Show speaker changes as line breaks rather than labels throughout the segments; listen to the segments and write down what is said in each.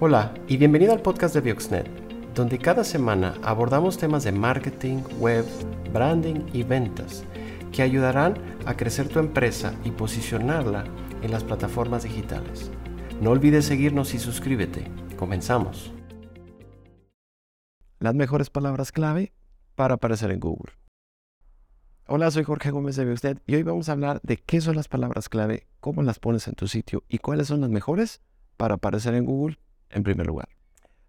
Hola y bienvenido al podcast de Bioxnet, donde cada semana abordamos temas de marketing, web, branding y ventas que ayudarán a crecer tu empresa y posicionarla en las plataformas digitales. No olvides seguirnos y suscríbete. Comenzamos. Las mejores palabras clave para aparecer en Google. Hola, soy Jorge Gómez de Bioxnet y hoy vamos a hablar de qué son las palabras clave, cómo las pones en tu sitio y cuáles son las mejores para aparecer en Google en primer lugar.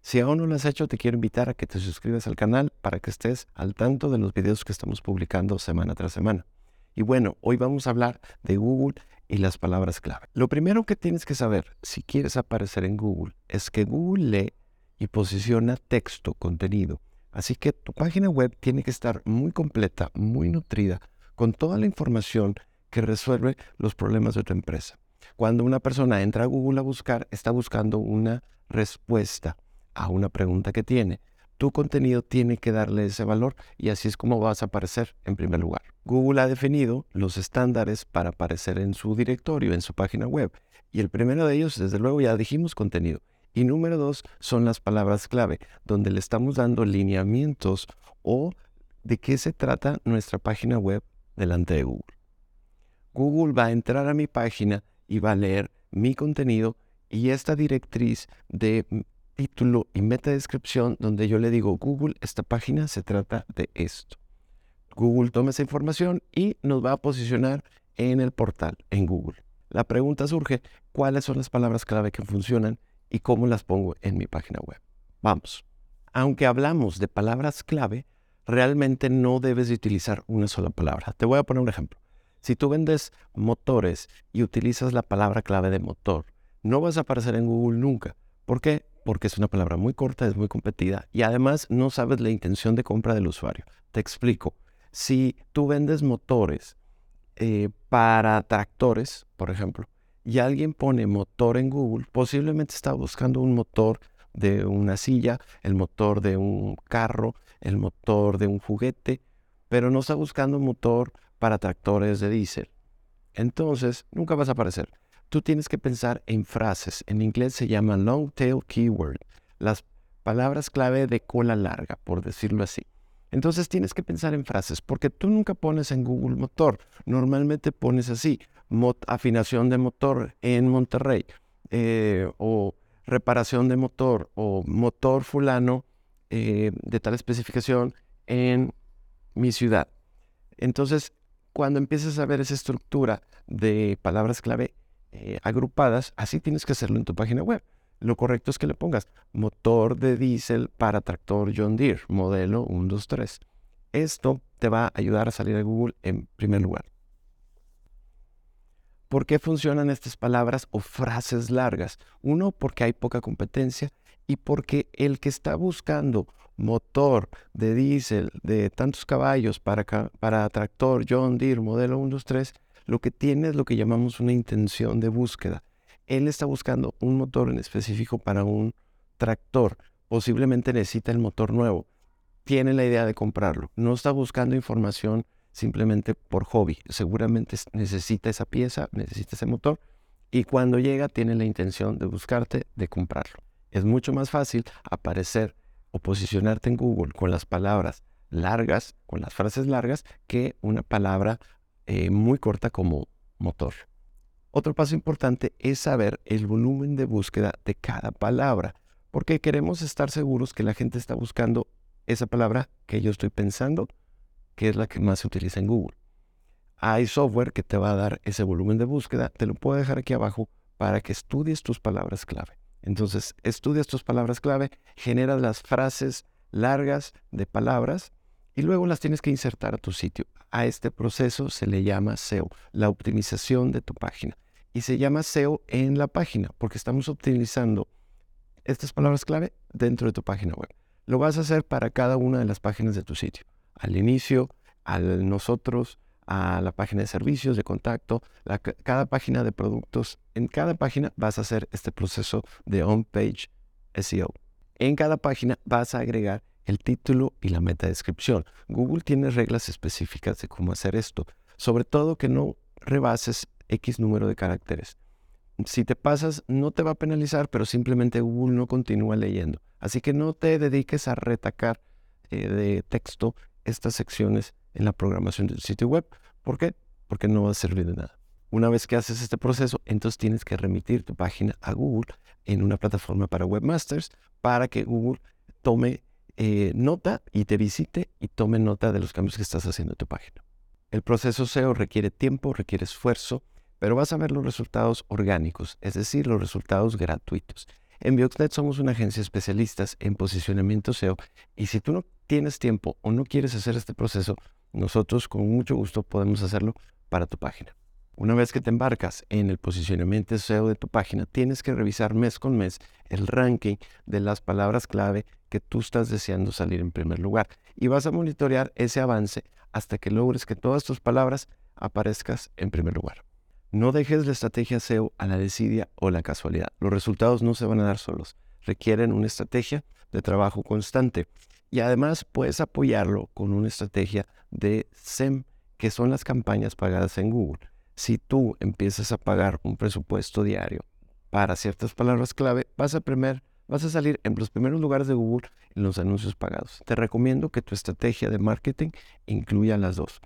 Si aún no lo has hecho, te quiero invitar a que te suscribas al canal para que estés al tanto de los videos que estamos publicando semana tras semana. Y bueno, hoy vamos a hablar de Google y las palabras clave. Lo primero que tienes que saber si quieres aparecer en Google es que Google lee y posiciona texto, contenido. Así que tu página web tiene que estar muy completa, muy nutrida, con toda la información que resuelve los problemas de tu empresa. Cuando una persona entra a Google a buscar, está buscando una respuesta a una pregunta que tiene. Tu contenido tiene que darle ese valor y así es como vas a aparecer en primer lugar. Google ha definido los estándares para aparecer en su directorio, en su página web. Y el primero de ellos, desde luego, ya dijimos contenido. Y número dos son las palabras clave, donde le estamos dando lineamientos o de qué se trata nuestra página web delante de Google. Google va a entrar a mi página y va a leer mi contenido y esta directriz de título y meta descripción donde yo le digo, Google, esta página se trata de esto. Google toma esa información y nos va a posicionar en el portal, en Google. La pregunta surge, ¿cuáles son las palabras clave que funcionan y cómo las pongo en mi página web? Vamos. Aunque hablamos de palabras clave, realmente no debes de utilizar una sola palabra. Te voy a poner un ejemplo. Si tú vendes motores y utilizas la palabra clave de motor, no vas a aparecer en Google nunca. ¿Por qué? Porque es una palabra muy corta, es muy competida y además no sabes la intención de compra del usuario. Te explico. Si tú vendes motores eh, para tractores, por ejemplo, y alguien pone motor en Google, posiblemente está buscando un motor de una silla, el motor de un carro, el motor de un juguete, pero no está buscando un motor para tractores de diésel. Entonces, nunca vas a aparecer tú tienes que pensar en frases. En inglés se llama long tail keyword, las palabras clave de cola larga, por decirlo así. Entonces tienes que pensar en frases, porque tú nunca pones en Google motor. Normalmente pones así, afinación de motor en Monterrey, eh, o reparación de motor, o motor fulano eh, de tal especificación en mi ciudad. Entonces, cuando empieces a ver esa estructura de palabras clave, eh, agrupadas, así tienes que hacerlo en tu página web. Lo correcto es que le pongas motor de diésel para tractor John Deere, modelo 123. Esto te va a ayudar a salir a Google en primer lugar. ¿Por qué funcionan estas palabras o frases largas? Uno, porque hay poca competencia y porque el que está buscando motor de diésel de tantos caballos para, para tractor John Deere modelo 123 lo que tiene es lo que llamamos una intención de búsqueda. Él está buscando un motor en específico para un tractor. Posiblemente necesita el motor nuevo. Tiene la idea de comprarlo. No está buscando información simplemente por hobby. Seguramente necesita esa pieza, necesita ese motor. Y cuando llega tiene la intención de buscarte, de comprarlo. Es mucho más fácil aparecer o posicionarte en Google con las palabras largas, con las frases largas, que una palabra eh, muy corta como motor. Otro paso importante es saber el volumen de búsqueda de cada palabra, porque queremos estar seguros que la gente está buscando esa palabra que yo estoy pensando, que es la que más se utiliza en Google. Hay software que te va a dar ese volumen de búsqueda, te lo puedo dejar aquí abajo para que estudies tus palabras clave. Entonces, estudias tus palabras clave, generas las frases largas de palabras y luego las tienes que insertar a tu sitio. A este proceso se le llama SEO, la optimización de tu página. Y se llama SEO en la página porque estamos utilizando estas palabras clave dentro de tu página web. Lo vas a hacer para cada una de las páginas de tu sitio. Al inicio, al nosotros, a la página de servicios, de contacto, cada página de productos. En cada página vas a hacer este proceso de on-page SEO. En cada página vas a agregar el título y la meta descripción. Google tiene reglas específicas de cómo hacer esto, sobre todo que no rebases X número de caracteres. Si te pasas, no te va a penalizar, pero simplemente Google no continúa leyendo. Así que no te dediques a retacar eh, de texto estas secciones en la programación del sitio web. ¿Por qué? Porque no va a servir de nada. Una vez que haces este proceso, entonces tienes que remitir tu página a Google en una plataforma para webmasters para que Google tome eh, nota y te visite y tome nota de los cambios que estás haciendo en tu página. El proceso SEO requiere tiempo, requiere esfuerzo, pero vas a ver los resultados orgánicos, es decir, los resultados gratuitos. En Bioxnet somos una agencia especialistas en posicionamiento SEO y si tú no tienes tiempo o no quieres hacer este proceso, nosotros con mucho gusto podemos hacerlo para tu página. Una vez que te embarcas en el posicionamiento SEO de tu página, tienes que revisar mes con mes el ranking de las palabras clave que tú estás deseando salir en primer lugar y vas a monitorear ese avance hasta que logres que todas tus palabras aparezcas en primer lugar. No dejes la estrategia SEO a la desidia o la casualidad. Los resultados no se van a dar solos. Requieren una estrategia de trabajo constante. Y además puedes apoyarlo con una estrategia de SEM, que son las campañas pagadas en Google. Si tú empiezas a pagar un presupuesto diario para ciertas palabras clave, vas a, vas a salir en los primeros lugares de Google en los anuncios pagados. Te recomiendo que tu estrategia de marketing incluya las dos.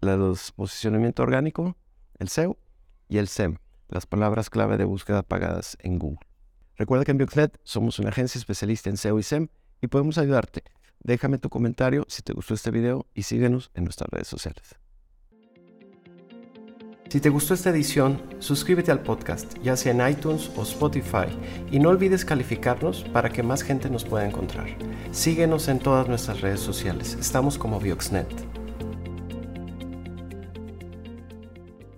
Los posicionamiento orgánico, el SEO y el SEM, las palabras clave de búsqueda pagadas en Google. Recuerda que en Bioxnet somos una agencia especialista en SEO y SEM y podemos ayudarte. Déjame tu comentario si te gustó este video y síguenos en nuestras redes sociales. Si te gustó esta edición, suscríbete al podcast, ya sea en iTunes o Spotify, y no olvides calificarnos para que más gente nos pueda encontrar. Síguenos en todas nuestras redes sociales, estamos como Bioxnet.